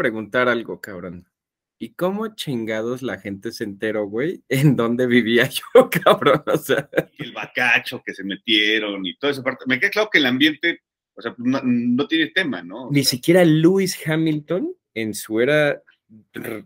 preguntar algo, cabrón. ¿Y cómo chingados la gente se enteró, güey, en dónde vivía yo, cabrón? O sea. el bacacho que se metieron y toda esa parte. Me queda claro que el ambiente, o sea, no, tiene tema, ¿no? ni siquiera Lewis Hamilton, en su era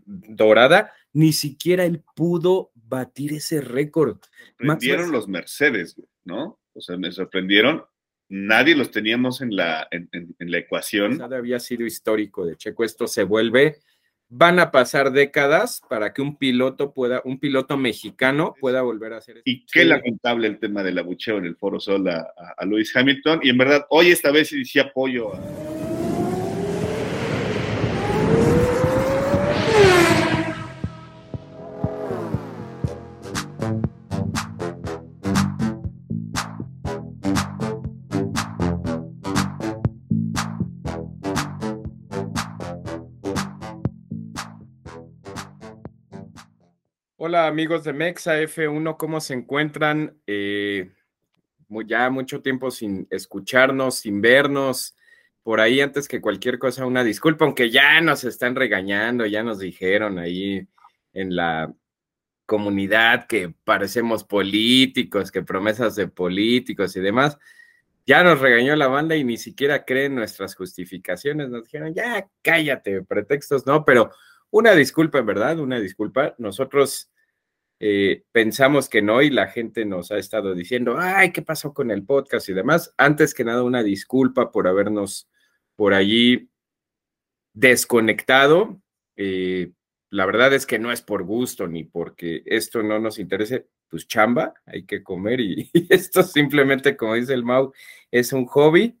dorada, ni siquiera él pudo batir ese récord. Sorprendieron los Mercedes, ¿no? O sea, me sorprendieron. Nadie los teníamos en la, en, la ecuación. Nada había sido histórico de Checo. Esto se vuelve van a pasar décadas para que un piloto pueda, un piloto mexicano pueda volver a hacer Y qué lamentable el tema del abucheo en el Foro Sol a, a, Lewis Hamilton. Y en verdad, hoy esta vez sí, apoyo a Hola amigos de Mexa F1, ¿cómo se encuentran? Eh, ya mucho tiempo sin escucharnos, sin vernos. Por ahí, antes que cualquier cosa, una disculpa, aunque ya nos están regañando, ya nos dijeron ahí en la comunidad que parecemos políticos, que promesas de políticos y demás. Ya nos regañó la banda y ni siquiera creen nuestras justificaciones. Nos dijeron, ya cállate, pretextos, no, pero una disculpa, en verdad, una disculpa. Nosotros eh, pensamos que no y la gente nos ha estado diciendo, ay, ¿qué pasó con el podcast y demás? Antes que nada, una disculpa por habernos por allí desconectado. Eh, la verdad es que no es por gusto ni porque esto no nos interese, pues chamba, hay que comer y, y esto simplemente, como dice el Mau, es un hobby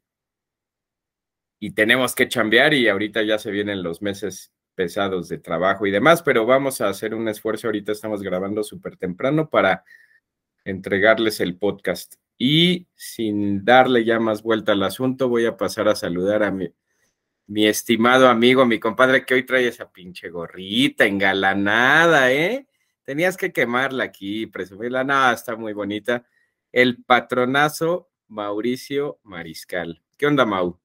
y tenemos que chambear y ahorita ya se vienen los meses pesados de trabajo y demás, pero vamos a hacer un esfuerzo. Ahorita estamos grabando súper temprano para entregarles el podcast. Y sin darle ya más vuelta al asunto, voy a pasar a saludar a mi, estimado amigo, mi compadre, que hoy trae esa pinche gorrita engalanada, ¿eh? Tenías que quemarla aquí, presumirla. No, está muy bonita. El patronazo Mauricio Mariscal. ¿Qué onda, Mau?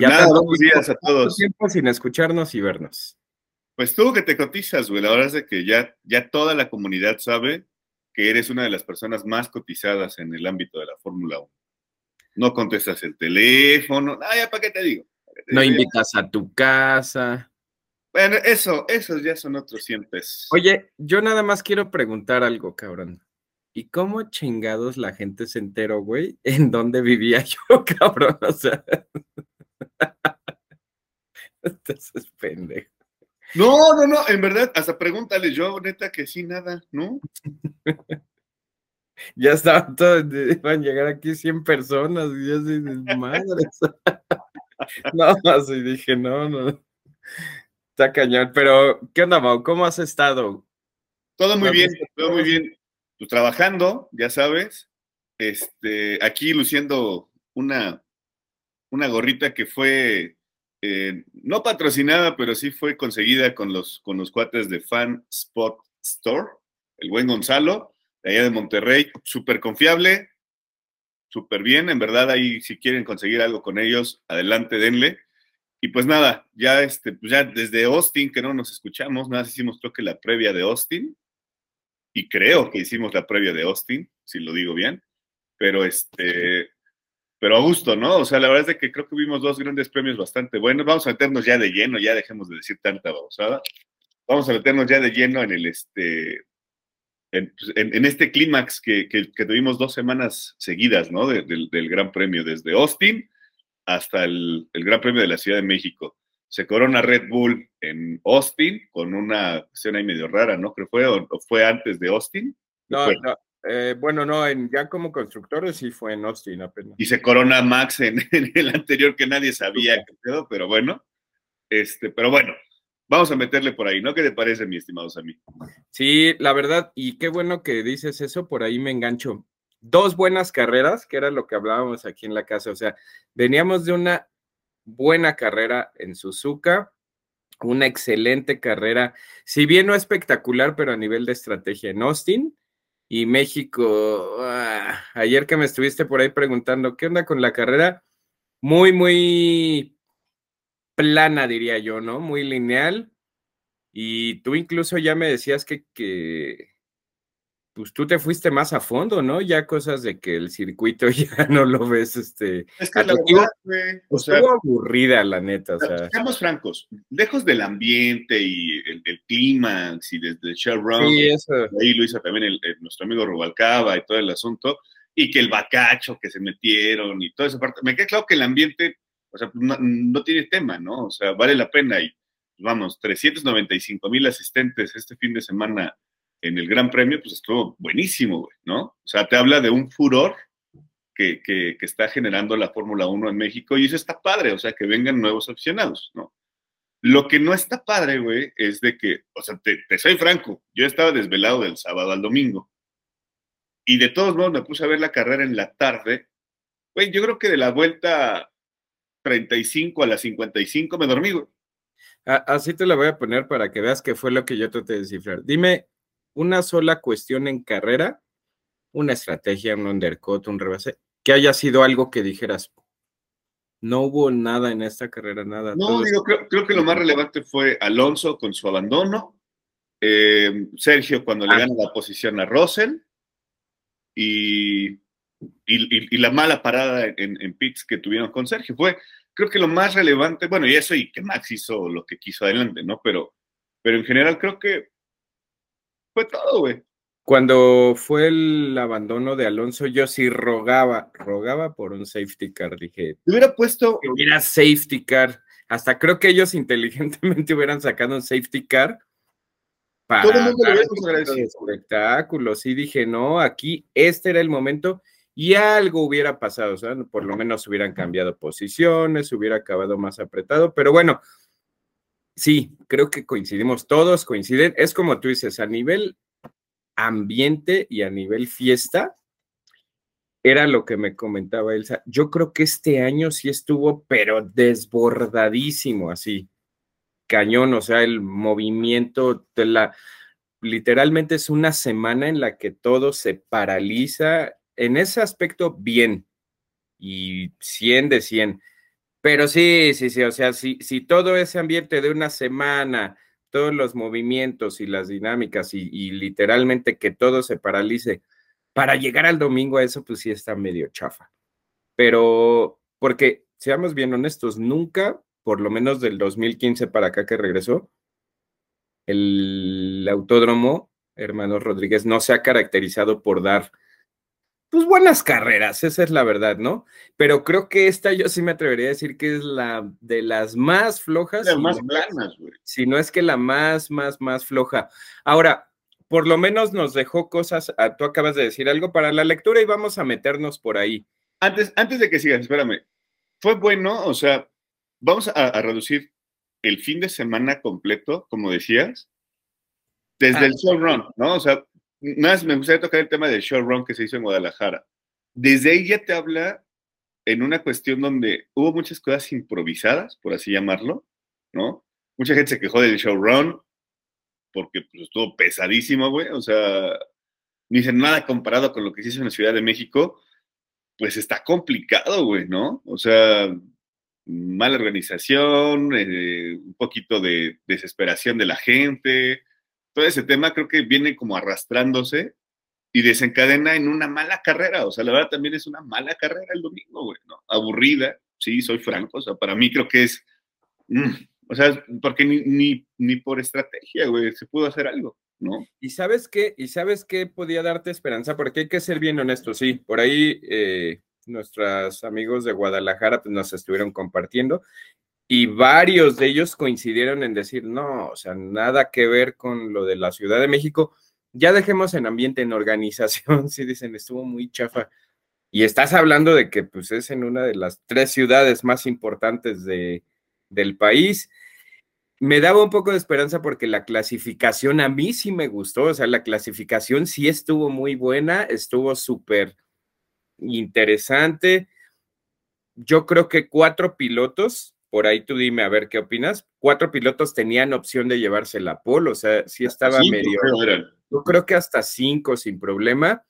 Ya Nada, buenos días a todos. tiempo sin escucharnos y vernos. Pues tú que te cotizas, güey. La verdad es que ya, ya toda la comunidad sabe que eres una de las personas más cotizadas en el ámbito de la Fórmula 1. No contestas el teléfono. Ah, ya, ¿para qué te digo? no invitas a tu casa. Bueno, eso, esos ya son otros 100 pesos. Oye, yo nada más quiero preguntar algo, cabrón. ¿Y cómo chingados la gente se enteró, güey? ¿En dónde vivía yo, cabrón? O sea. Entonces, pendejo. No, no, no, en verdad, hasta pregúntale yo, neta, que sí, nada, ¿no? ya estaban todos, iban a llegar aquí 100 personas, y yo así, madre. no, así dije, no, no. Está cañón, pero, ¿qué onda, Mau? ¿Cómo has estado? Todo muy bien, todo muy bien. Pues trabajando, ya sabes, este, aquí luciendo una una gorrita que fue eh, no patrocinada, pero sí fue conseguida con los, con los cuates de Fan Spot Store, el buen Gonzalo, de allá de Monterrey, súper confiable, súper bien, en verdad ahí si quieren conseguir algo con ellos, adelante, denle. Y pues nada, ya, este, pues ya desde Austin, que no nos escuchamos, nada, hicimos creo que la previa de Austin, y creo que hicimos la previa de Austin, si lo digo bien, pero este, pero a gusto, ¿no? O sea, la verdad es que creo que vimos dos grandes premios bastante buenos. Vamos a meternos ya de lleno, ya dejemos de decir tanta babosada. Vamos a meternos ya de lleno en el este, en, pues, este clímax que, tuvimos dos semanas seguidas, ¿no? del, Gran Premio, desde Austin hasta el, Gran Premio de la Ciudad de México. Se corona Red Bull en Austin con una escena ahí medio rara, ¿no? Creo fue, o, fue antes de Austin. No, no, eh, bueno, no, en, ya como constructores sí fue en Austin apenas. Y se corona Max en, el anterior que nadie sabía que quedó, pero bueno. Este, pero bueno, vamos a meterle por ahí, ¿no? ¿Qué te parece, mi estimado Sammy? Sí, la verdad, y qué bueno que dices eso, por ahí me engancho. Dos buenas carreras, que era lo que hablábamos aquí en la casa, o sea, veníamos de una buena carrera en Suzuka, una excelente carrera, si bien no espectacular, pero a nivel de estrategia en Austin, y México. Ah, ayer que me estuviste por ahí preguntando, ¿qué onda con la carrera? Muy, muy plana, diría yo, ¿no? Muy lineal. Y tú incluso ya me decías que, que pues tú te fuiste más a fondo, ¿no? Ya cosas de que el circuito ya no lo ves, este... Es que la verdad, o sea, aburrida, la neta, o sea... Seamos francos, lejos del ambiente y el, del clímax y desde Chevron, sí, eso. ahí lo hizo también el, nuestro amigo Rubalcaba y todo el asunto, y que el bacacho que se metieron y toda esa parte, me queda claro que el ambiente, o sea, no, no tiene tema, ¿no? O sea, vale la pena y, vamos, 395 mil asistentes este fin de semana en el Gran Premio, pues estuvo buenísimo, güey, ¿no? O sea, te habla de un furor que, que, está generando la Fórmula 1 en México y eso está padre, o sea, que vengan nuevos aficionados, ¿no? Lo que no está padre, güey, es de que, o sea, te, soy franco, yo estaba desvelado del sábado al domingo y de todos modos me puse a ver la carrera en la tarde. Güey, yo creo que de la vuelta 35 a la 55 me dormí, güey. Así te la voy a poner para que veas qué fue lo que yo traté de descifrar. Dime una sola cuestión en carrera, una estrategia, un undercut, un rebase, que haya sido algo que dijeras, no hubo nada en esta carrera, nada. No, digo, creo, que lo más relevante fue Alonso con su abandono, eh, Sergio cuando le ah. gana la posición a Russell y, y, la mala parada en, en pits que tuvieron con Sergio. Fue, creo que lo más relevante, bueno, y eso y que Max hizo lo que quiso adelante, ¿no? Pero, pero en general creo que fue todo, güey. Cuando fue el abandono de Alonso, yo sí rogaba, rogaba por un safety car. Dije, hubiera puesto. Que hubiera safety car. Hasta creo que ellos inteligentemente hubieran sacado un safety car para Todo el mundo lo espectáculo. Sí, dije, no, aquí este era el momento y algo hubiera pasado. O sea, por lo menos hubieran cambiado posiciones, hubiera acabado más apretado. Pero bueno, sí, creo que coincidimos, todos coinciden. Es como tú dices, a nivel ambiente y a nivel fiesta, era lo que me comentaba Elsa. Yo creo que este año sí estuvo, pero desbordadísimo, así, cañón, o sea, el movimiento de la, literalmente es una semana en la que todo se paraliza. En ese aspecto, bien, y 100 de 100 pero sí, sí, sí, o sea, si, si todo ese ambiente de una semana, todos los movimientos y las dinámicas y, literalmente que todo se paralice para llegar al domingo a eso, pues sí está medio chafa. Pero, porque, seamos bien honestos, nunca, por lo menos del 2015 para acá que regresó, el autódromo, hermano Rodríguez, no se ha caracterizado por dar pues buenas carreras, esa es la verdad, ¿no? Pero creo que esta yo sí me atrevería a decir que es la de las más flojas. Las más planas, güey. Si no es que la más, más, más floja. Ahora, por lo menos nos dejó cosas, ah, tú acabas de decir algo para la lectura y vamos a meternos por ahí. Antes, antes de que sigas, espérame. Fue bueno, o sea, vamos a, a reducir el fin de semana completo, como decías, desde el show run, ¿no? O sea, más me gustaría tocar el tema del showrun que se hizo en Guadalajara. Desde ahí ya te habla en una cuestión donde hubo muchas cosas improvisadas, por así llamarlo, ¿no? Mucha gente se quejó del showrun porque pues, estuvo pesadísimo, güey. O sea, ni dicen nada comparado con lo que se hizo en la Ciudad de México, pues está complicado, güey, ¿no? O sea, mala organización, eh, un poquito de desesperación de la gente, todo ese tema creo que viene como arrastrándose y desencadena en una mala carrera. O sea, la verdad también es una mala carrera el domingo, güey. Aburrida, sí, soy franco. O sea, para mí creo que es. Mm, o sea, porque ni, ni, por estrategia, güey, se pudo hacer algo, ¿no? Y sabes qué, y sabes qué podía darte esperanza, porque hay que ser bien honestos, sí, por ahí eh, nuestros amigos de Guadalajara pues, nos estuvieron compartiendo y varios de ellos coincidieron en decir, no, o sea, nada que ver con lo de la Ciudad de México. Ya dejemos en ambiente, en organización, sí dicen, estuvo muy chafa. Y estás hablando de que pues es en una de las tres ciudades más importantes de, del país. Me daba un poco de esperanza porque la clasificación a mí sí me gustó, o sea, la clasificación sí estuvo muy buena, estuvo súper interesante. Yo creo que cuatro pilotos por ahí tú dime a ver qué opinas. Cuatro pilotos tenían opción de llevarse la pole, o sea, sí estaba medio. yo creo que hasta cinco sin problema.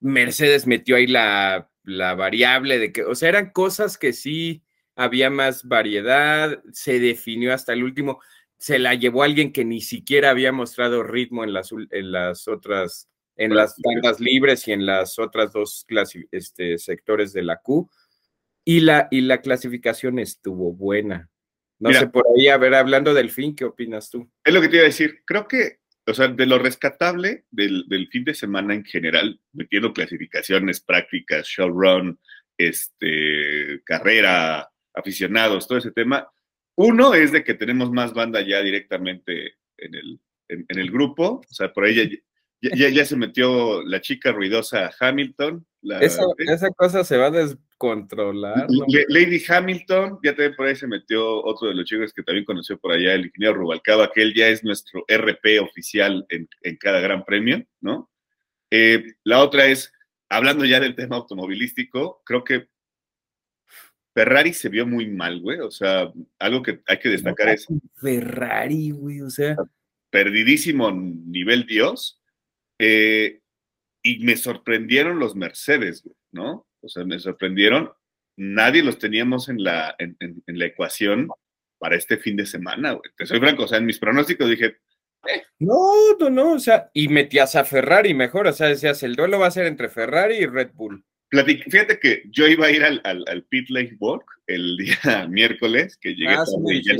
Mercedes metió ahí la, la, variable de que, o sea, eran cosas que sí había más variedad, se definió hasta el último, se la llevó alguien que ni siquiera había mostrado ritmo en las, en las otras, en las tandas libres y en las otras dos este, sectores de la Q. Y la, y la clasificación estuvo buena. No sé, por ahí, a ver, hablando del fin, ¿qué opinas tú? Es lo que te iba a decir. Creo que, o sea, de lo rescatable del, del fin de semana en general, metiendo clasificaciones, prácticas, showrun, este, carrera, aficionados, todo ese tema. Uno es de que tenemos más banda ya directamente en el, en, el grupo, o sea, por ahí ya, ya, se metió la chica ruidosa Hamilton. esa, esa, cosa se va a descontrolar. Lady Hamilton, ya también por ahí se metió otro de los chicos que también conoció por allá, el ingeniero Rubalcaba, que él ya es nuestro RP oficial en, en cada gran premio, ¿no? Eh, la otra es, hablando ya del tema automovilístico, creo que Ferrari se vio muy mal, güey. O sea, algo que hay que destacar es. Ferrari, güey, o sea. Perdidísimo nivel Dios. Eh, y me sorprendieron los Mercedes, güey, ¿no? O sea, me sorprendieron. Nadie los teníamos en la, en, la ecuación para este fin de semana, güey. Te soy franco, o sea, en mis pronósticos dije, eh. No, no, no, o sea, y metías a Ferrari mejor, o sea, decías, el duelo va a ser entre Ferrari y Red Bull fíjate que yo iba a ir al, al, Pit Lake Walk el día miércoles, que llegué ah, tarde y ya,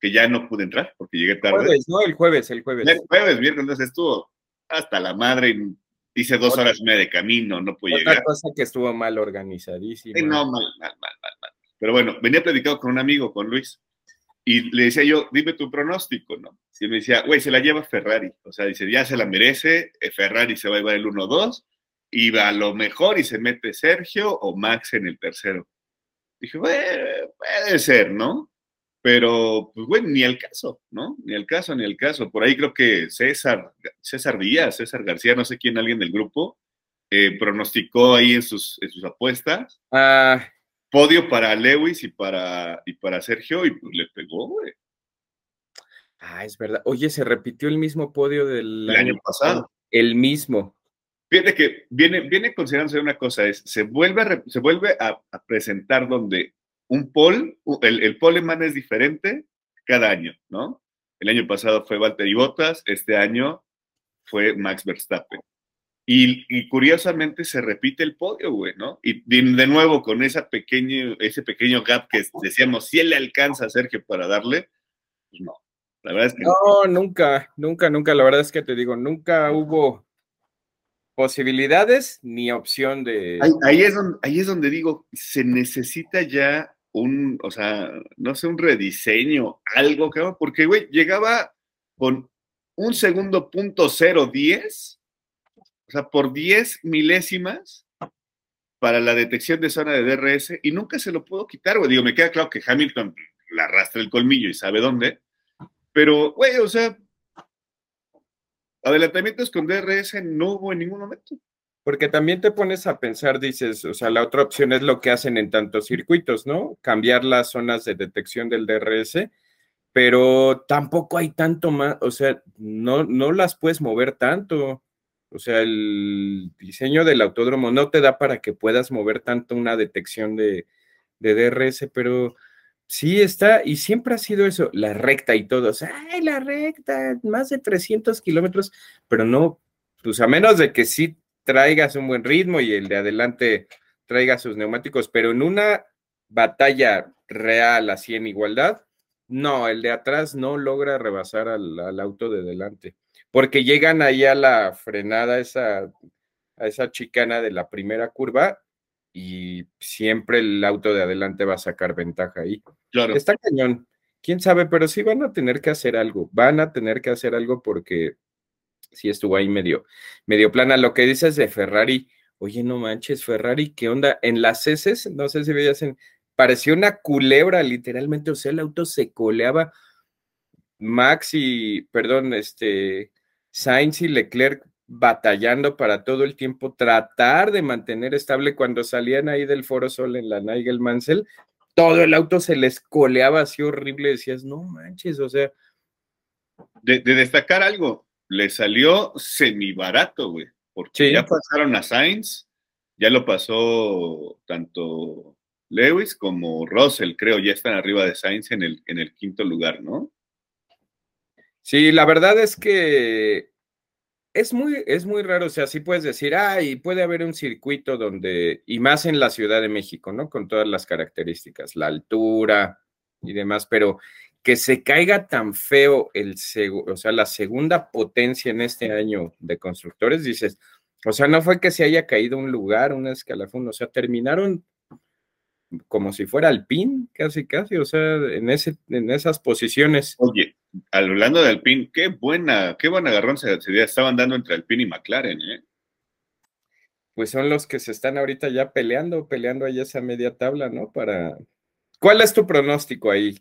que ya no pude entrar porque llegué tarde. Jueves, no, el jueves, el jueves. El jueves, miércoles, estuvo hasta la madre, hice dos horas y media de camino, no pude llegar. Otra cosa que estuvo mal organizadísima. no, mal, mal, mal, mal, mal. Pero bueno, venía platicando con un amigo, con Luis, y le decía yo, dime tu pronóstico, ¿no? Y me decía, güey, se la lleva Ferrari. O sea, dice, ya se la merece, eh, Ferrari se va a llevar el 1-2 y a lo mejor y se mete Sergio o Max en el tercero. Dije, bueno, puede ser, ¿no? Pero, pues bueno, ni el caso, ¿no? Ni el caso, ni el caso. Por ahí creo que César, César Díaz, César García, no sé quién, alguien del grupo, eh, pronosticó ahí en sus, en sus apuestas. Ah. Podio para Lewis y para, y para Sergio, y pues le pegó, güey. Ah, es verdad. Oye, se repitió el mismo podio del año pasado. El mismo. Fíjate que viene, viene considerándose una cosa, es, se vuelve a, se vuelve a, presentar donde un poll, el, el poleman es diferente cada año, ¿no? El año pasado fue Valtteri Bottas, este año fue Max Verstappen. Y, curiosamente se repite el podio, güey, ¿no? Y de, nuevo con esa pequeño, ese pequeño gap que decíamos, si él le alcanza a Sergio para darle, pues no. La verdad es que no, nunca, nunca, nunca. La verdad es que te digo, nunca hubo posibilidades ni opción de... Ahí, es donde, ahí es donde digo, se necesita ya un, o sea, no sé, un rediseño, algo, porque, güey, llegaba con un segundo punto cero diez, o sea, por diez milésimas para la detección de zona de DRS y nunca se lo puedo quitar, güey. Digo, me queda claro que Hamilton le arrastra el colmillo y sabe dónde, pero, güey, o sea, adelantamientos con DRS no hubo en ningún momento. Porque también te pones a pensar, dices, o sea, la otra opción es lo que hacen en tantos circuitos, ¿no? Cambiar las zonas de detección del DRS, pero tampoco hay tanto más, o sea, no, no las puedes mover tanto. O sea, el diseño del autódromo no te da para que puedas mover tanto una detección de, DRS, pero Sí, está, y siempre ha sido eso, la recta y todo. O sea, ¡ay, la recta! Más de 300 kilómetros, pero no, pues a menos de que sí traigas un buen ritmo y el de adelante traiga sus neumáticos, pero en una batalla real así en igualdad, no, el de atrás no logra rebasar al, al auto de delante, porque llegan ahí a la frenada, esa, a esa chicana de la primera curva y siempre el auto de adelante va a sacar ventaja ahí. Claro. Está cañón. Quién sabe, pero sí van a tener que hacer algo. Van a tener que hacer algo porque sí estuvo ahí medio, medio plana. Lo que dices de Ferrari, oye, no manches, Ferrari, ¿qué onda? En las heces, no sé si veías en, parecía una culebra, literalmente, o sea, el auto se coleaba. Max y, perdón, este, Sainz y Leclerc batallando para todo el tiempo tratar de mantener estable cuando salían ahí del Foro Sol en la Nigel Mansell, todo el auto se les coleaba así horrible, decías, no manches, o sea. De, destacar algo, le salió semi barato, güey, porque ya pasaron a Sainz, ya lo pasó tanto Lewis como Russell, creo, ya están arriba de Sainz en el, en el quinto lugar, ¿no? Sí, la verdad es que es muy, es muy raro, o sea, sí puedes decir, ah, y puede haber un circuito donde, y más en la Ciudad de México, ¿no? Con todas las características, la altura y demás, pero que se caiga tan feo el, o sea, la segunda potencia en este año de constructores, dices, o sea, no fue que se haya caído un lugar, una escalafón, o sea, terminaron como si fuera Alpine, casi, casi, o sea, en, ese, en esas posiciones. Oye, hablando de Alpine, qué buena, qué buen agarrón se, estaban dando entre Alpine y McLaren, ¿eh? Pues son los que se están ahorita ya peleando, peleando ahí esa media tabla, ¿no? Para. ¿Cuál es tu pronóstico ahí?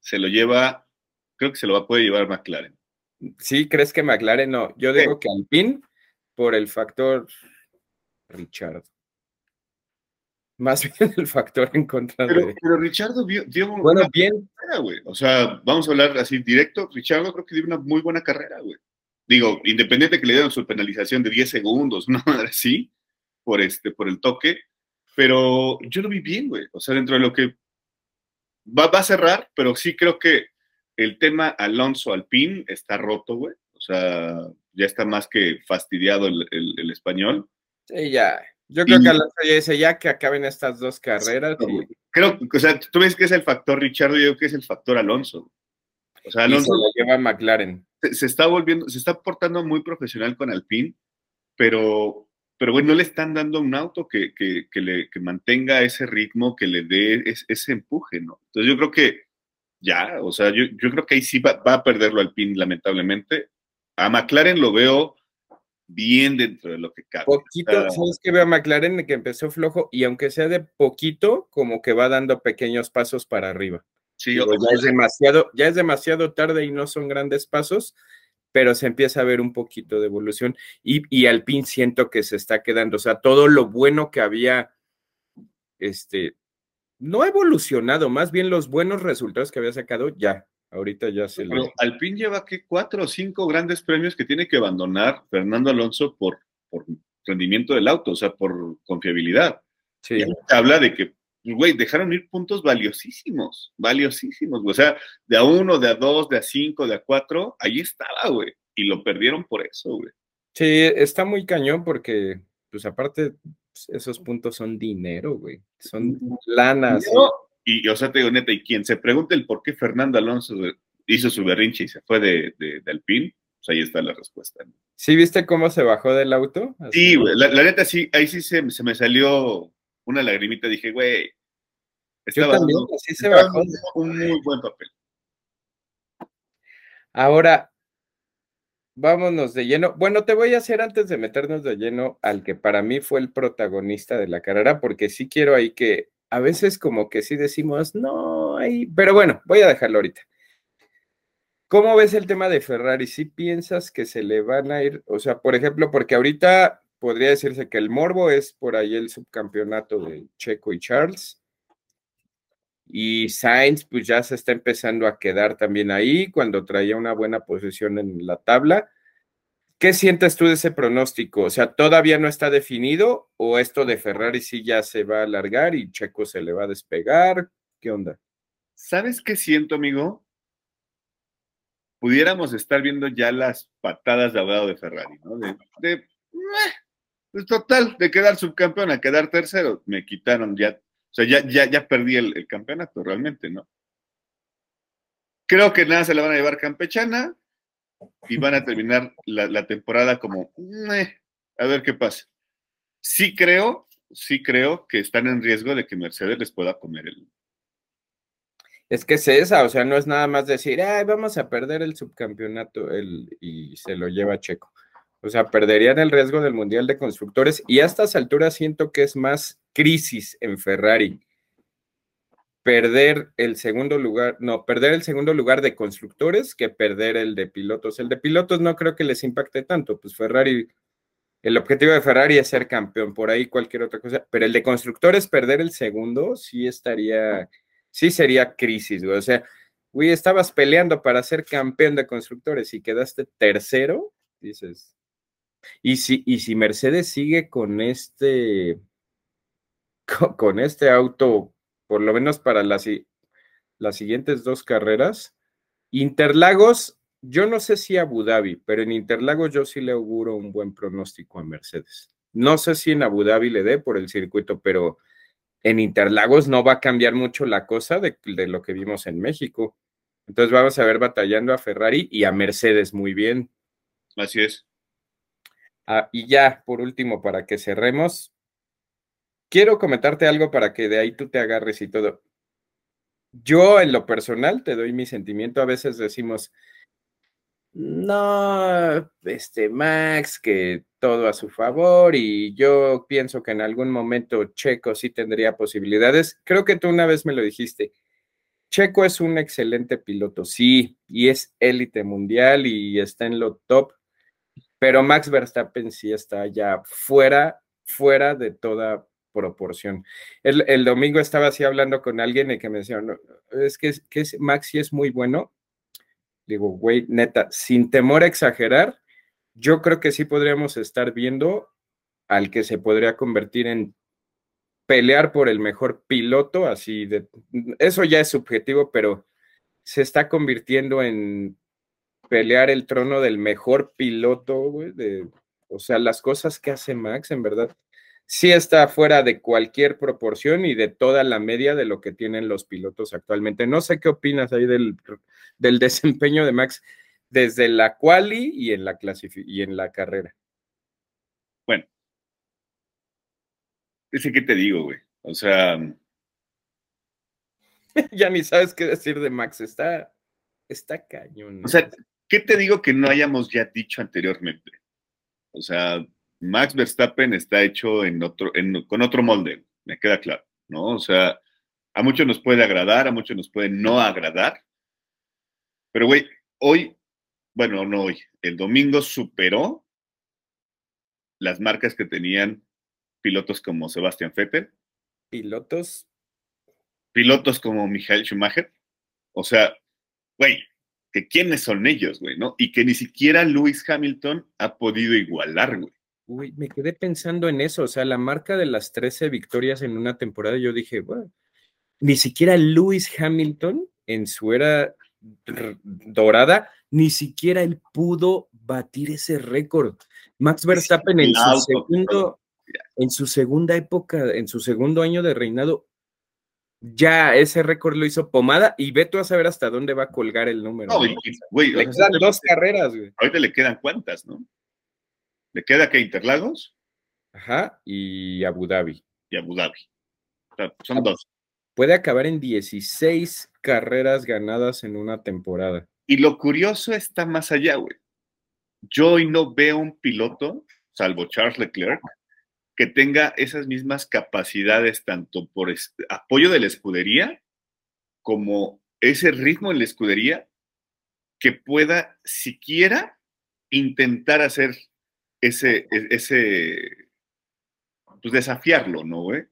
Se lo lleva, creo que se lo va a poder llevar McLaren. Sí, ¿crees que McLaren no? Yo digo que Alpine por el factor Richard. Más bien el factor en contra pero, de. Pero Richardo dio, bueno, una bien. carrera, güey. O sea, vamos a hablar así directo. Richardo creo que dio una muy buena carrera, güey. Digo, independiente que le dieron su penalización de 10 segundos, madre así, por, este, por el toque. Pero yo lo vi bien, güey. O sea, dentro de lo que va, va a cerrar, pero sí creo que el tema Alonso Alpín está roto, güey. O sea, ya está más que fastidiado el, el, español. Sí, ya. Yo creo que Alonso ya dice ya que acaben estas dos carreras. Creo, o sea, tú ves que es el factor Richard, yo creo que es el factor Alonso. O sea, Alonso y se lo lleva McLaren. Se, está volviendo, se está portando muy profesional con Alpine, pero, pero bueno, no le están dando un auto que, que, que le, que mantenga ese ritmo, que le dé ese empuje, ¿no? Entonces yo creo que ya, o sea, yo, yo creo que ahí sí va, va a perderlo Alpine, lamentablemente a McLaren lo veo bien dentro de lo que cabe. Poquito, ¿sabes que veo a McLaren que empezó flojo y aunque sea de poquito, como que va dando pequeños pasos para arriba. Sí, ya es demasiado, ya es demasiado tarde y no son grandes pasos, pero se empieza a ver un poquito de evolución y, y Alpine siento que se está quedando, o sea, todo lo bueno que había, este, no ha evolucionado, más bien los buenos resultados que había sacado ya Ahorita ya se Pero Alpine lleva que cuatro o cinco grandes premios que tiene que abandonar Fernando Alonso por, por rendimiento del auto, o sea, por confiabilidad. Sí. habla de que, güey, dejaron ir puntos valiosísimos, valiosísimos, O sea, de a uno, de a dos, de a cinco, de a cuatro, ahí estaba, güey. Y lo perdieron por eso, güey. Sí, está muy cañón porque, pues aparte, esos puntos son dinero, güey. Son lanas. Y, o sea, te digo, neta, y quien se pregunte el por qué Fernando Alonso hizo su berrinche y se fue de, de, del PIN, pues ahí está la respuesta. ¿Sí viste cómo se bajó del auto? Sí, güey, la, neta sí, ahí sí se, me salió una lagrimita, dije, güey, estaba también, sí se bajó. Un muy buen papel. Ahora, vámonos de lleno. Bueno, te voy a hacer antes de meternos de lleno al que para mí fue el protagonista de la carrera, porque sí quiero ahí que a veces como que sí decimos, no, hay, pero bueno, voy a dejarlo ahorita. ¿Cómo ves el tema de Ferrari? ¿Sí piensas que se le van a ir? O sea, por ejemplo, porque ahorita podría decirse que el Morbo es por ahí el subcampeonato de Checo y Charles. Y Sainz, pues ya se está empezando a quedar también ahí cuando traía una buena posición en la tabla. ¿Qué sientes tú de ese pronóstico? O sea, ¿todavía no está definido o esto de Ferrari sí ya se va a alargar y Checo se le va a despegar? ¿Qué onda? ¿Sabes qué siento, amigo? Pudiéramos estar viendo ya las patadas de abogado de Ferrari, ¿no? De, de pues total, de quedar subcampeón a quedar tercero, me quitaron ya, sea, ya, ya, ya perdí el, campeonato realmente, ¿no? Creo que nada se la van a llevar campechana, y van a terminar la, temporada como, a ver qué pasa. Sí creo, sí creo que están en riesgo de que Mercedes les pueda comer el. Es que es esa, o sea, no es nada más decir, ay, vamos a perder el subcampeonato el, y se lo lleva Checo. O sea, perderían el riesgo del Mundial de Constructores y a estas alturas siento que es más crisis en Ferrari perder el segundo lugar, no, perder el segundo lugar de constructores que perder el de pilotos. El de pilotos no creo que les impacte tanto, pues Ferrari, el objetivo de Ferrari es ser campeón, por ahí cualquier otra cosa, pero el de constructores, perder el segundo, sí estaría, sí sería crisis, güey. O sea, güey, estabas peleando para ser campeón de constructores y quedaste tercero, dices. Y si, y si Mercedes sigue con este con, este auto, por lo menos para las, las siguientes dos carreras. Interlagos, yo no sé si Abu Dhabi, pero en Interlagos yo sí le auguro un buen pronóstico a Mercedes. No sé si en Abu Dhabi le dé por el circuito, pero en Interlagos no va a cambiar mucho la cosa de, lo que vimos en México. Entonces vamos a ver batallando a Ferrari y a Mercedes muy bien. Así es. Ah, y ya, por último, para que cerremos, quiero comentarte algo para que de ahí tú te agarres y todo. Yo en lo personal te doy mi sentimiento, a veces decimos, no, este Max, que todo a su favor y yo pienso que en algún momento Checo sí tendría posibilidades. Creo que tú una vez me lo dijiste. Checo es un excelente piloto, sí, y es élite mundial y está en lo top, pero Max Verstappen sí está ya fuera, fuera de toda proporción. El, domingo estaba así hablando con alguien y que me decía, es que, que Max sí es muy bueno. Digo, güey, neta, sin temor a exagerar, yo creo que sí podríamos estar viendo al que se podría convertir en pelear por el mejor piloto, así de, eso ya es subjetivo, pero se está convirtiendo en pelear el trono del mejor piloto, güey, de, o sea, las cosas que hace Max, en verdad, sí está fuera de cualquier proporción y de toda la media de lo que tienen los pilotos actualmente. No sé qué opinas ahí del, del desempeño de Max desde la quali y en la y en la carrera. Bueno, ese que te digo, güey. O sea, ya ni sabes qué decir de Max, está está cañón. O sea, ¿qué te digo que no hayamos ya dicho anteriormente? O sea, Max Verstappen está hecho en otro, con otro molde, me queda claro, ¿no? O sea, a muchos nos puede agradar, a muchos nos puede no agradar, pero güey, hoy, bueno, no hoy, el domingo superó las marcas que tenían pilotos como Sebastian Vettel. Pilotos. Pilotos como Michael Schumacher. O sea, güey, que quiénes son ellos, güey, ¿no? Y que ni siquiera Lewis Hamilton ha podido igualar, güey. Uy, me quedé pensando en eso, o sea, la marca de las 13 victorias en una temporada, yo dije, bueno, ni siquiera Lewis Hamilton en su era dorada, ni siquiera él pudo batir ese récord. Max Verstappen en su segundo, en su segunda época, en su segundo año de reinado, ya ese récord lo hizo pomada y ve tú a saber hasta dónde va a colgar el número. No, güey, le quedan dos carreras, güey. Ahorita le quedan cuántas, ¿no? ¿Le queda que Interlagos? Ajá, y Abu Dhabi. Y Abu Dhabi. son dos. Puede acabar en 16 carreras ganadas en una temporada. Y lo curioso está más allá, güey. Yo hoy no veo un piloto, salvo Charles Leclerc, que tenga esas mismas capacidades tanto por apoyo de la escudería como ese ritmo en la escudería que pueda siquiera intentar hacer ese, e, ese, pues desafiarlo, ¿no, güey?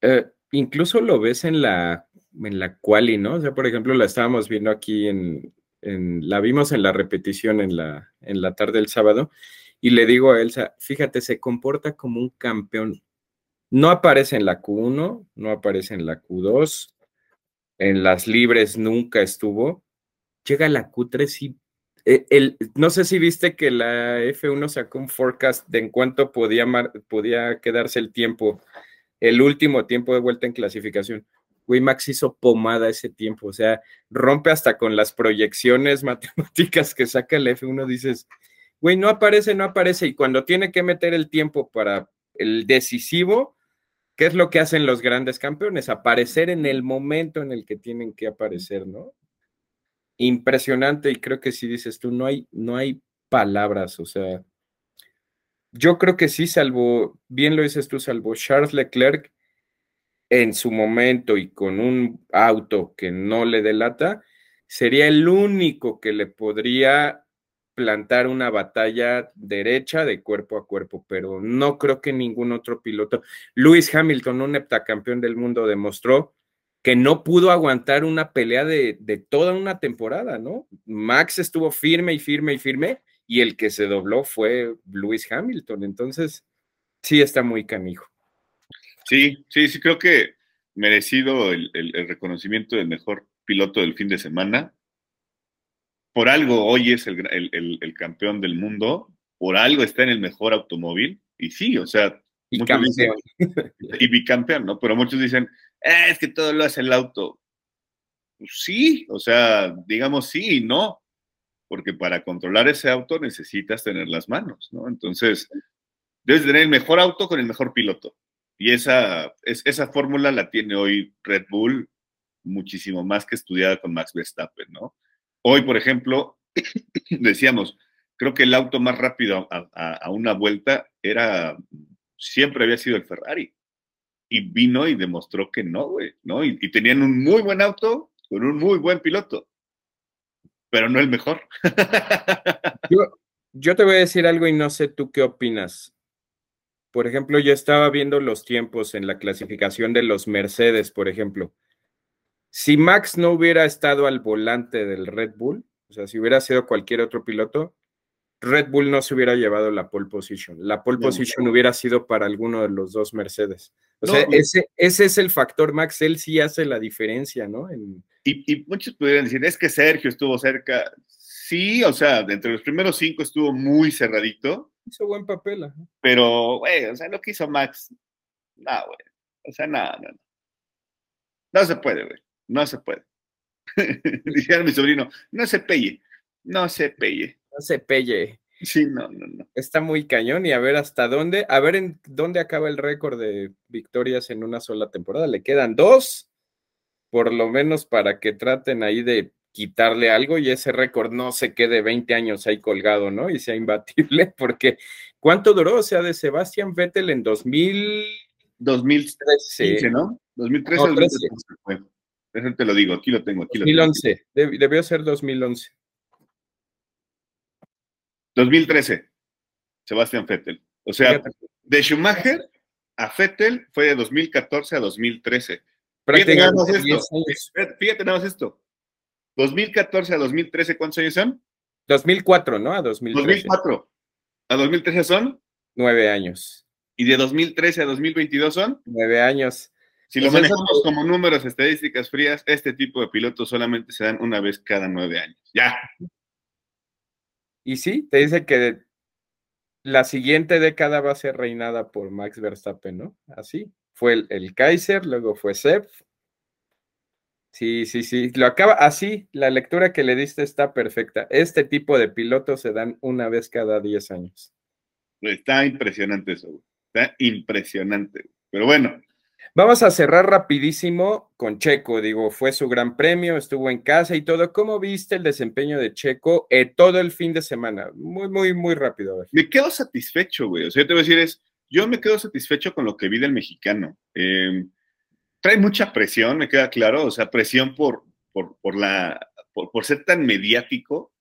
Eh, incluso lo ves en la, en la quali, ¿no? Por ejemplo, la estábamos viendo aquí en, en, la vimos en la repetición en la, en la tarde del sábado, y le digo a Elsa, fíjate, se comporta como un campeón. No aparece en la Q1, no aparece en la Q2, en las libres nunca estuvo. Llega a la Q3 y eh, el, no sé si viste que la F1 sacó un forecast de en cuánto podía, podía quedarse el tiempo, el último tiempo de vuelta en clasificación. Güey, Max hizo pomada ese tiempo, o sea, rompe hasta con las proyecciones matemáticas que saca el F1, dices, güey, no aparece, no aparece, y cuando tiene que meter el tiempo para el decisivo, ¿qué es lo que hacen los grandes campeones? Aparecer en el momento en el que tienen que aparecer, ¿no? impresionante y creo que si dices tú, no hay, no hay palabras, o sea, yo creo que sí, salvo, bien lo dices tú, salvo Charles Leclerc en su momento y con un auto que no le delata, sería el único que le podría plantar una batalla derecha de cuerpo a cuerpo, pero no creo que ningún otro piloto. Lewis Hamilton, un heptacampeón del mundo, demostró que no pudo aguantar una pelea de, toda una temporada, ¿no? Max estuvo firme y firme y firme, y el que se dobló fue Lewis Hamilton. Entonces, sí está muy canijo. Sí, sí, sí, creo que merecido el, reconocimiento del mejor piloto del fin de semana. Por algo hoy es el, campeón del mundo, por algo está en el mejor automóvil, y sí, o sea, y campeón. y bicampeón, ¿no? Pero muchos dicen, eh, es que todo lo hace el auto. Pues sí, o sea, digamos sí y no, porque para controlar ese auto necesitas tener las manos, ¿no? Entonces, debes tener el mejor auto con el mejor piloto. Y esa, esa fórmula la tiene hoy Red Bull muchísimo más que estudiada con Max Verstappen, ¿no? Hoy, por ejemplo, decíamos, creo que el auto más rápido a, una vuelta era, siempre había sido el Ferrari. Y vino y demostró que no, güey, ¿no? Y, tenían un muy buen auto con un muy buen piloto, pero no el mejor. yo te voy a decir algo y no sé tú qué opinas. Por ejemplo, yo estaba viendo los tiempos en la clasificación de los Mercedes, por ejemplo. Si Max no hubiera estado al volante del Red Bull, o sea, si hubiera sido cualquier otro piloto, Red Bull no se hubiera llevado la pole position. La pole position hubiera sido para alguno de los dos Mercedes. O sea, ese, ese, es el factor, Max. Él sí hace la diferencia, ¿no? Y, y, muchos pudieran decir, es que Sergio estuvo cerca. Sí, o sea, entre los primeros cinco estuvo muy cerradito. Hizo buen papel. Pero, güey, o sea, lo que hizo Max, no, güey. O sea, no, no, no. No se puede, güey. No se puede. Dijeron mi sobrino, no se pelle. No se pelle. No se pelle. Sí, no, no, no. Está muy cañón y a ver hasta dónde, a ver en dónde acaba el récord de victorias en una sola temporada. Le quedan dos, por lo menos para que traten ahí de quitarle algo y ese récord no se quede 20 años ahí colgado, ¿no? Y sea imbatible, porque ¿cuánto duró? O sea, de Sebastián Vettel en 2000... 2013, ¿no? 2013 no, 2013 Eso te lo digo, aquí lo tengo. Aquí 2011, lo debió ser 2011. 2013, Sebastián Vettel. O sea, de Schumacher a Vettel fue de 2014 a 2013. Fíjate nada más esto. Fíjate nada más esto. 2014 a 2013, ¿cuántos años son? 2004, ¿no? A 2013. 2004 a 2013 son? Nueve años. ¿Y de 2013 a 2022 son? Nueve años. Si lo manejamos como números, estadísticas frías, este tipo de pilotos solamente se dan una vez cada nueve años. Ya. Y sí, te dice que la siguiente década va a ser reinada por Max Verstappen, ¿no? Así. Fue el, el Kaiser, luego fue Sepp, Sí, sí, sí, lo acaba así, la lectura que le diste está perfecta. Este tipo de pilotos se dan una vez cada 10 años. Está impresionante eso, está impresionante. Pero bueno. Vamos a cerrar rapidísimo con Checo, digo, fue su gran premio, estuvo en casa y todo. ¿Cómo viste el desempeño de Checo eh, todo el fin de semana? Muy, muy, muy rápido. Me quedo satisfecho, güey. O sea, yo te voy a decir es, yo me quedo satisfecho con lo que vi del mexicano. Eh, trae mucha presión, me queda claro, o sea, presión por, por, la, por, ser tan mediático,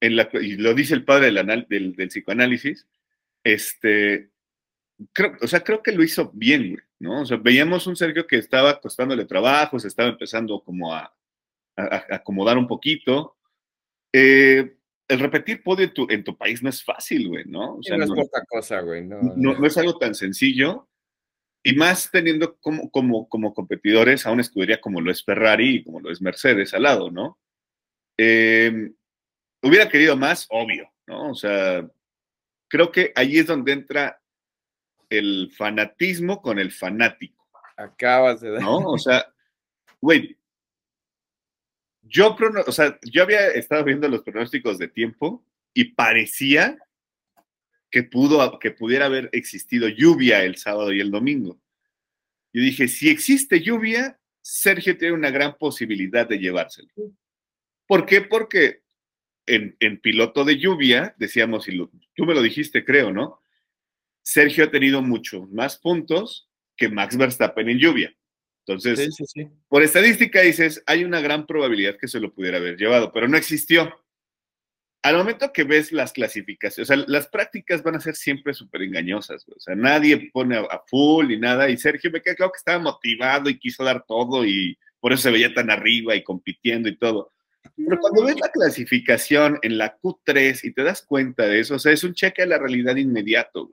y lo dice el padre del, del, del psicoanálisis, este, o sea, creo que lo hizo bien, ¿no? O sea, veíamos un Sergio que estaba costándole trabajo, se estaba empezando como a, acomodar un poquito. Eh, el repetir podio en tu, en tu, país no es fácil, güey, ¿no? O sea, no, es poca cosa, güey. No, no, es algo tan sencillo. Y más teniendo como, como, como competidores a una escudería como lo es Ferrari y como lo es Mercedes al lado, ¿no? Em, hubiera querido más, obvio, ¿no? O sea, creo que ahí es donde entra el fanatismo con el fanático. Acabas de dar. ¿No? O sea, güey, yo, o sea, yo había estado viendo los pronósticos de tiempo y parecía que, pudo, que pudiera haber existido lluvia el sábado y el domingo. Yo dije, si existe lluvia, Sergio tiene una gran posibilidad de llevárselo. ¿Por qué? Porque en, piloto de lluvia, decíamos, y tú me lo dijiste, creo, ¿no? Sergio ha tenido muchos más puntos que Max Verstappen en lluvia. Entonces, por estadística dices, hay una gran probabilidad que se lo pudiera haber llevado, pero no existió al momento que ves las clasificaciones, o sea, las prácticas van a ser siempre súper engañosas, o sea, nadie pone a, full y nada, y Sergio me queda claro que estaba motivado y quiso dar todo y por eso se veía tan arriba y compitiendo y todo. Pero cuando ves la clasificación en la Q3 y te das cuenta de eso, o sea, es un cheque a la realidad inmediato.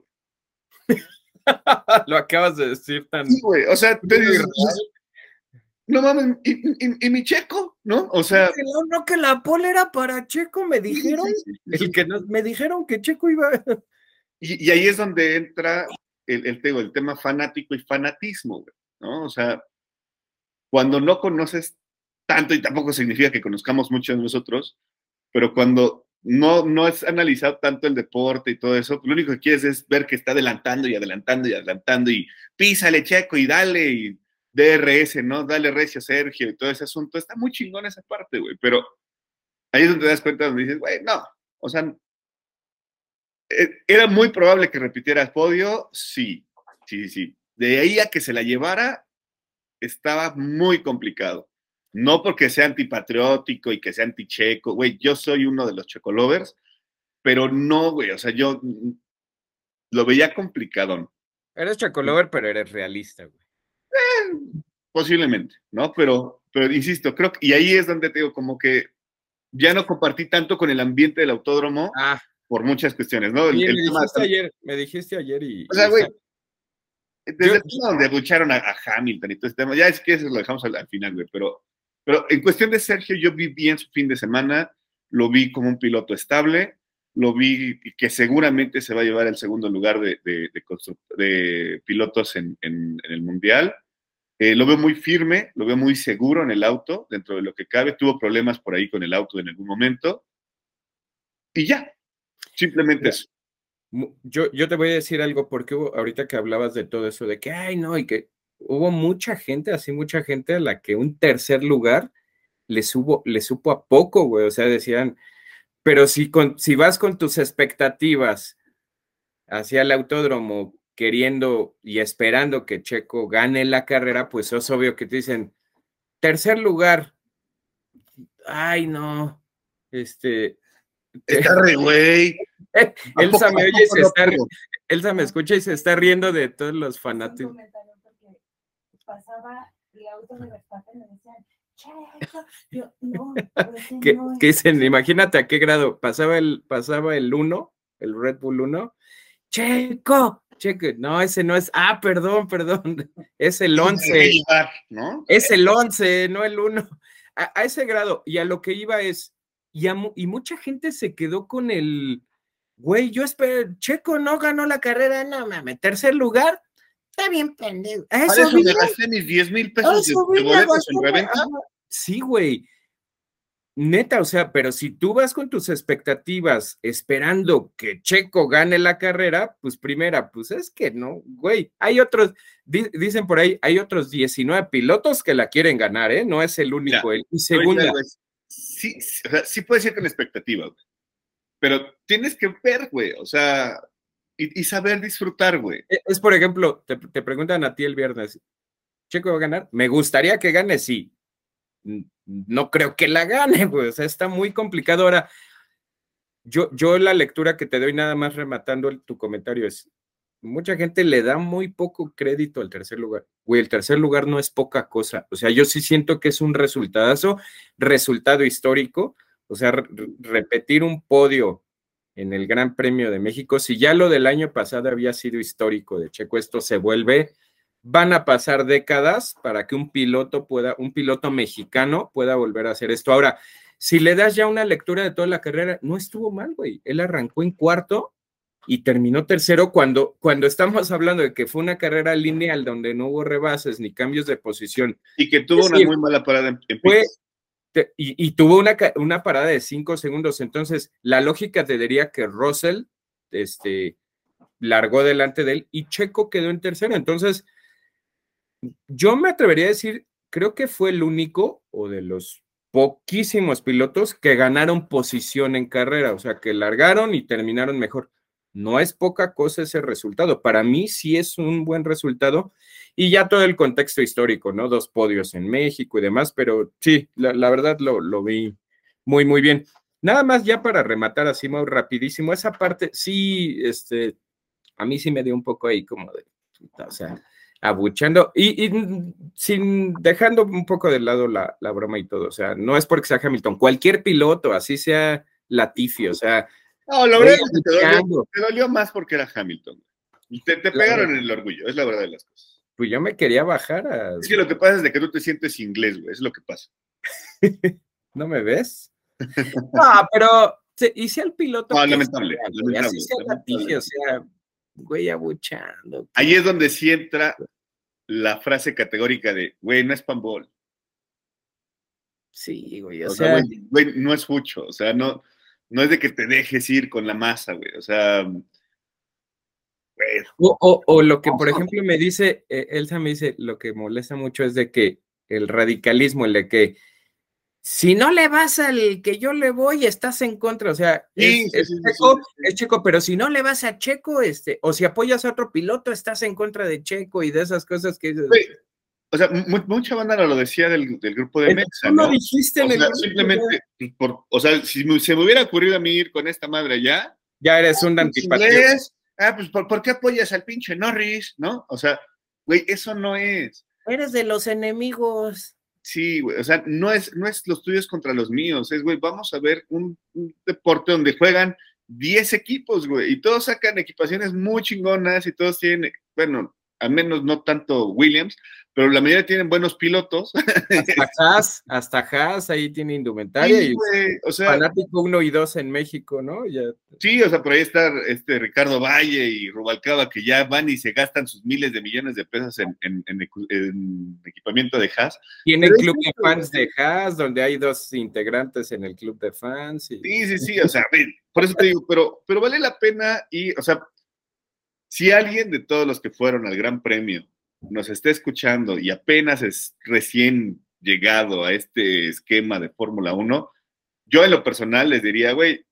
Lo acabas de decir tan. Sí, güey. O sea, te dices, no mames, ¿y, mi Checo? ¿No? O sea. No, no, que la pole era para Checo, me dijeron. el que me dijeron que Checo iba. Y, ahí es donde entra el, el, el tema fanático y fanatismo, güey, ¿no? O sea, cuando no conoces tanto, y tampoco significa que conozcamos mucho de nosotros, pero cuando no, no has analizado tanto el deporte y todo eso, lo único que quieres es ver que está adelantando y adelantando y adelantando y písale checo y dale y DRS, ¿no? Dale recio Sergio y todo ese asunto. Está muy chingón esa parte, güey, pero ahí es donde te das cuenta donde dices, güey, no, o sea, e, era muy probable que repitiera el podio, sí, sí, sí. De ahí a que se la llevara, estaba muy complicado. No porque sea antipatriótico y que sea anticheco, güey, yo soy uno de los checolovers, pero no, güey, o sea, yo lo veía complicado. Eres checolover, pero eres realista, güey. Eh, posiblemente, ¿no? Pero, pero insisto, creo que, y ahí es donde te digo, como que ya no compartí tanto con el ambiente del autódromo ah. por muchas cuestiones, ¿no? me, dijiste ayer, me dijiste ayer y... O sea, güey, desde el donde lucharon a, Hamilton y todo este tema, ya es que eso lo dejamos al final, güey, pero pero en cuestión de Sergio, yo vi bien su fin de semana, lo vi como un piloto estable, lo vi que seguramente se va a llevar el segundo lugar de, de, pilotos en, el Mundial. Eh, lo veo muy firme, lo veo muy seguro en el auto, dentro de lo que cabe. Tuvo problemas por ahí con el auto en algún momento. Y ya, simplemente eso. Yo, yo te voy a decir algo, porque ahorita que hablabas de todo eso, de que, ay, no, y que hubo mucha gente, así mucha gente a la que un tercer lugar le, subo, le supo a poco, güey. O sea, decían, pero si, con, si vas con tus expectativas hacia el autódromo queriendo y esperando que Checo gane la carrera, pues es obvio que te dicen, tercer lugar, ay no, este... Está re güey. Elsa me oye y se está, Elsa me escucha y se está riendo de todos los fanáticos pasaba el auto de Verstappen y decían, Checo, no, ¿Qué, ¿Qué dicen? Imagínate a qué grado pasaba el pasaba el 1, el Red Bull 1. Checo, Checo, no, ese no es, ah, perdón, perdón, es el 11. ¿no? Es el 11, no el 1. A, a, ese grado, y a lo que iba es, y, a, y mucha gente se quedó con el, güey, yo espero, Checo no ganó la carrera, no mames, tercer lugar, Está bien pendejo. Eso, eso me gasté mis 10 mil pesos de, boletos en reventa. Sí, güey. Neta, o sea, pero si tú vas con tus expectativas esperando que Checo gane la carrera, pues primera, pues es que no, güey. Hay otros, dicen por ahí, hay otros 19 pilotos que la quieren ganar, ¿eh? No es el único. y segunda. Sí, o sea, sí puede ser con expectativa, güey. Pero tienes que ver, güey, o sea, y, saber disfrutar, güey. E, es, por ejemplo, te, preguntan a ti el viernes, ¿Checo va a ganar? Me gustaría que gane, sí. No creo que la gane, güey. O sea, está muy complicado. Ahora, yo, yo la lectura que te doy nada más rematando tu comentario es, mucha gente le da muy poco crédito al tercer lugar. Güey, el tercer lugar no es poca cosa. O sea, yo sí siento que es un resultado, resultado histórico. O sea, repetir un podio en el Gran Premio de México. Si ya lo del año pasado había sido histórico de Checo, esto se vuelve, van a pasar décadas para que un piloto pueda, un piloto mexicano pueda volver a hacer esto. Ahora, si le das ya una lectura de toda la carrera, no estuvo mal, güey. Él arrancó en cuarto y terminó tercero cuando, cuando estamos hablando de que fue una carrera lineal donde no hubo rebases ni cambios de posición. Y que tuvo una muy mala parada en, en y, tuvo una, una, parada de cinco segundos. Entonces, la lógica te diría que Russell este, largó delante de él y Checo quedó en tercero. Entonces, yo me atrevería a decir, creo que fue el único o de los poquísimos pilotos que ganaron posición en carrera, o sea, que largaron y terminaron mejor. No es poca cosa ese resultado. Para mí sí es un buen resultado y ya todo el contexto histórico, ¿no? Dos podios en México y demás, pero sí, la, verdad lo, lo, vi muy, muy bien. Nada más ya para rematar así muy rapidísimo, esa parte sí, este, a mí sí me dio un poco ahí como de, o sea, abuchando y, y sin dejando un poco de lado la, la, broma y todo, o sea, no es porque sea Hamilton, cualquier piloto, así sea Latifi, o sea... No, lo te, dolió, te dolió más porque era Hamilton. Te, pegaron en el orgullo, es la verdad de las cosas. Pues yo me quería bajar a... Es que lo que pasa es de que tú te sientes inglés, güey, es lo que pasa. ¿No me ves? no, pero... ¿Y si el piloto... No, lamentable. Así sea lamentable. o sea, güey, abuchando. Ahí es donde sí entra la frase categórica de, güey, no es panball. Sí, güey, o, sea, güey, no es mucho, o sea, no, no es de que te dejes ir con la masa, güey, o sea, o, lo que, por ejemplo, me dice, eh, Elsa me dice, lo que molesta mucho es de que el radicalismo, el de que si no le vas al que yo le voy, estás en contra. O sea, es, Checo, pero si no le vas a Checo, este, o si apoyas a otro piloto, estás en contra de Checo y de esas cosas que. O sea, mucha banda lo decía del, grupo de Mexa. ¿no? dijiste en el Simplemente, por, o sea, si se me hubiera ocurrido a mí ir con esta madre ya. Ya eres un antipatriota ah, pues ¿por, qué apoyas al pinche Norris? ¿No? O sea, güey, eso no es. Eres de los enemigos. Sí, güey, o sea, no es, no es los tuyos contra los míos, es, güey, vamos a ver un, un deporte donde juegan 10 equipos, güey, y todos sacan equipaciones muy chingonas y todos tienen, bueno, al menos no tanto Williams, pero la mayoría tienen buenos pilotos. Hasta Haas, hasta Haas ahí tiene indumentaria. y o sea, fanático 1 y 2 en México, ¿no? Ya. Sí, o sea, por ahí está este Ricardo Valle y Rubalcaba que ya van y se gastan sus miles de millones de pesos en, equipamiento de Haas. Tienen club de fans de Haas, donde hay dos integrantes en el club de fans. Sí, sí, sí, o sea, por eso te digo, pero, pero vale la pena y, o sea, si alguien de todos los que fueron al Gran Premio nos esté escuchando y apenas es recién llegado a este esquema de Fórmula 1, yo en lo personal les diría, güey,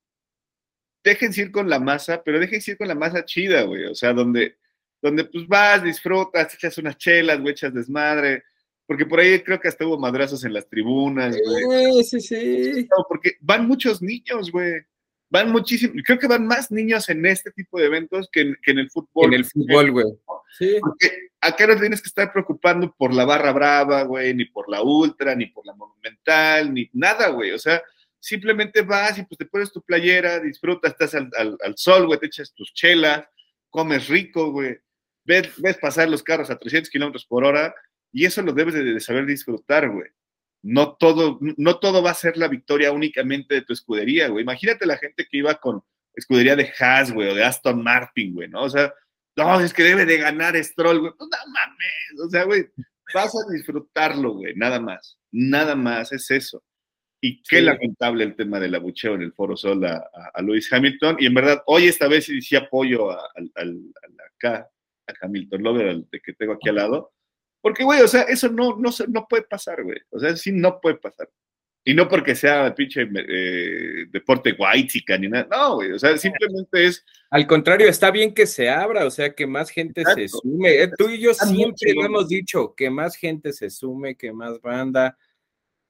déjense ir con la masa, pero déjense ir con la masa chida, güey. O sea, donde, donde pues vas, disfrutas, echas unas chelas, güey, echas desmadre. Porque por ahí creo que hasta hubo madrazos en las tribunas, güey. Sí, sí, sí. porque van muchos niños, güey van muchísimos, creo que van más niños en este tipo de eventos que en, el fútbol. En el fútbol, güey. Sí. Porque acá no tienes que estar preocupando por la barra brava, güey, ni por la ultra, ni por la monumental, ni nada, güey. O sea, simplemente vas y pues te pones tu playera, disfrutas, estás al, sol, güey, te echas tus chelas, comes rico, güey. Ves, ves pasar los carros a 300 kilómetros por hora y eso lo debes de saber disfrutar, güey no todo, no todo va a ser la victoria únicamente de tu escudería, güey. Imagínate la gente que iba con escudería de Haas, güey, o de Aston Martin, güey, ¿no? O sea, no, es que debe de ganar Stroll, güey. Pues no mames, o sea, güey, vas a disfrutarlo, güey, nada más, nada más, es eso. Y qué lamentable el tema del abucheo en el Foro Sol a, a, Lewis Hamilton. Y en verdad, hoy esta vez sí, sí apoyo a, acá, a Hamilton Lover, de que tengo aquí al lado porque, güey, o sea, eso no, no, no puede pasar, güey. O sea, sí no puede pasar. Y no porque sea pinche eh, deporte guaychica ni nada. No, güey. O sea, simplemente es. Al contrario, está bien que se abra, o sea, que más gente se sume. Eh, tú y yo siempre lo hemos dicho, que más gente se sume, que más banda.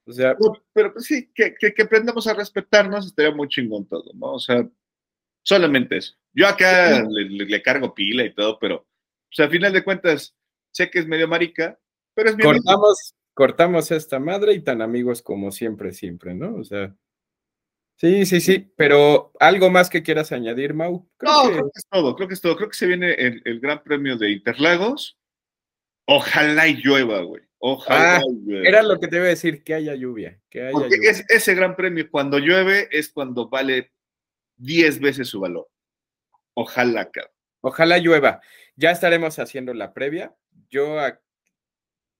O sea. Pero, pues sí, que, que, aprendamos a respetarnos estaría muy chingón todo, ¿no? O sea, solamente eso. Yo acá le, le, cargo pila y todo, pero, o sea, a final de cuentas, Sé que es medio marica, pero es mi cortamos, cortamos esta madre y tan amigos como siempre, siempre, ¿no? O sea. Sí, sí, sí, pero algo más que quieras añadir, Mau. no, creo que es todo, creo que es todo. Creo que se viene el, Gran Premio de Interlagos. Ojalá y llueva, güey. Ojalá. Ah, era lo que te iba a decir, que haya lluvia. Que haya Porque ese Gran Premio, cuando llueve, es cuando vale 10 veces su valor. Ojalá, cabrón. Ojalá llueva. Ya estaremos haciendo la previa yo,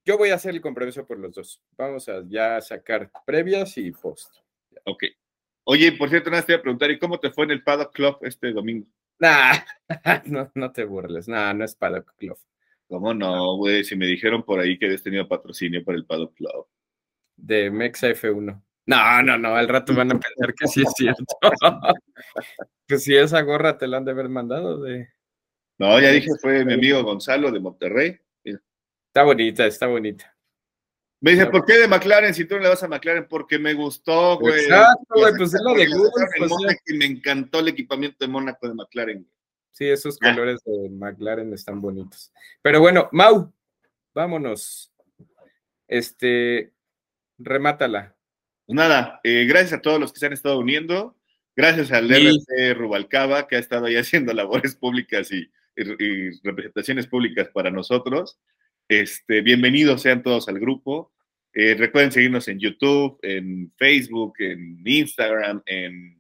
yo voy a hacer el compromiso por los dos. Vamos a ya sacar previas y post. Ok. Oye, por cierto, nada te voy a preguntar, ¿y cómo te fue en el Paddock Club este domingo? Nah, no, no te burles, nah, no es Paddock Club. ¿Cómo no, güey? Si me dijeron por ahí que habías tenido patrocinio para el Paddock Club. De Mexa F1. No, no, no, al rato van a pensar que sí es cierto. que si esa gorra te la han de haber mandado de... No, ya dije, fue mi amigo Gonzalo de Monterrey. Está bonita, está bonita. Me dice, ¿por qué de McLaren si tú no le vas a McLaren? Porque me gustó, güey. Exacto, güey, pues es lo de Google. Pues, me encantó el equipamiento de Mónaco de McLaren. Sí, esos ah. colores de McLaren están bonitos. Pero bueno, Mau, vámonos. Este, remátala. Pues nada, eh, gracias a todos los que se han estado uniendo. Gracias al RC Rubalcaba, que ha estado ahí haciendo labores públicas y y, representaciones públicas para nosotros. Este, bienvenidos sean todos al grupo. Eh, recuerden seguirnos en YouTube, en Facebook, en Instagram, en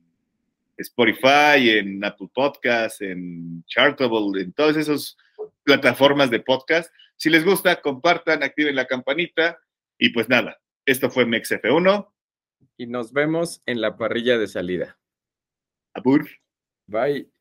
Spotify, en Apple Podcasts, en Chartable, en todas esas plataformas de podcast. Si les gusta, compartan, activen la campanita y pues nada, esto fue MexF1. Y nos vemos en la parrilla de salida. Abur. Bye.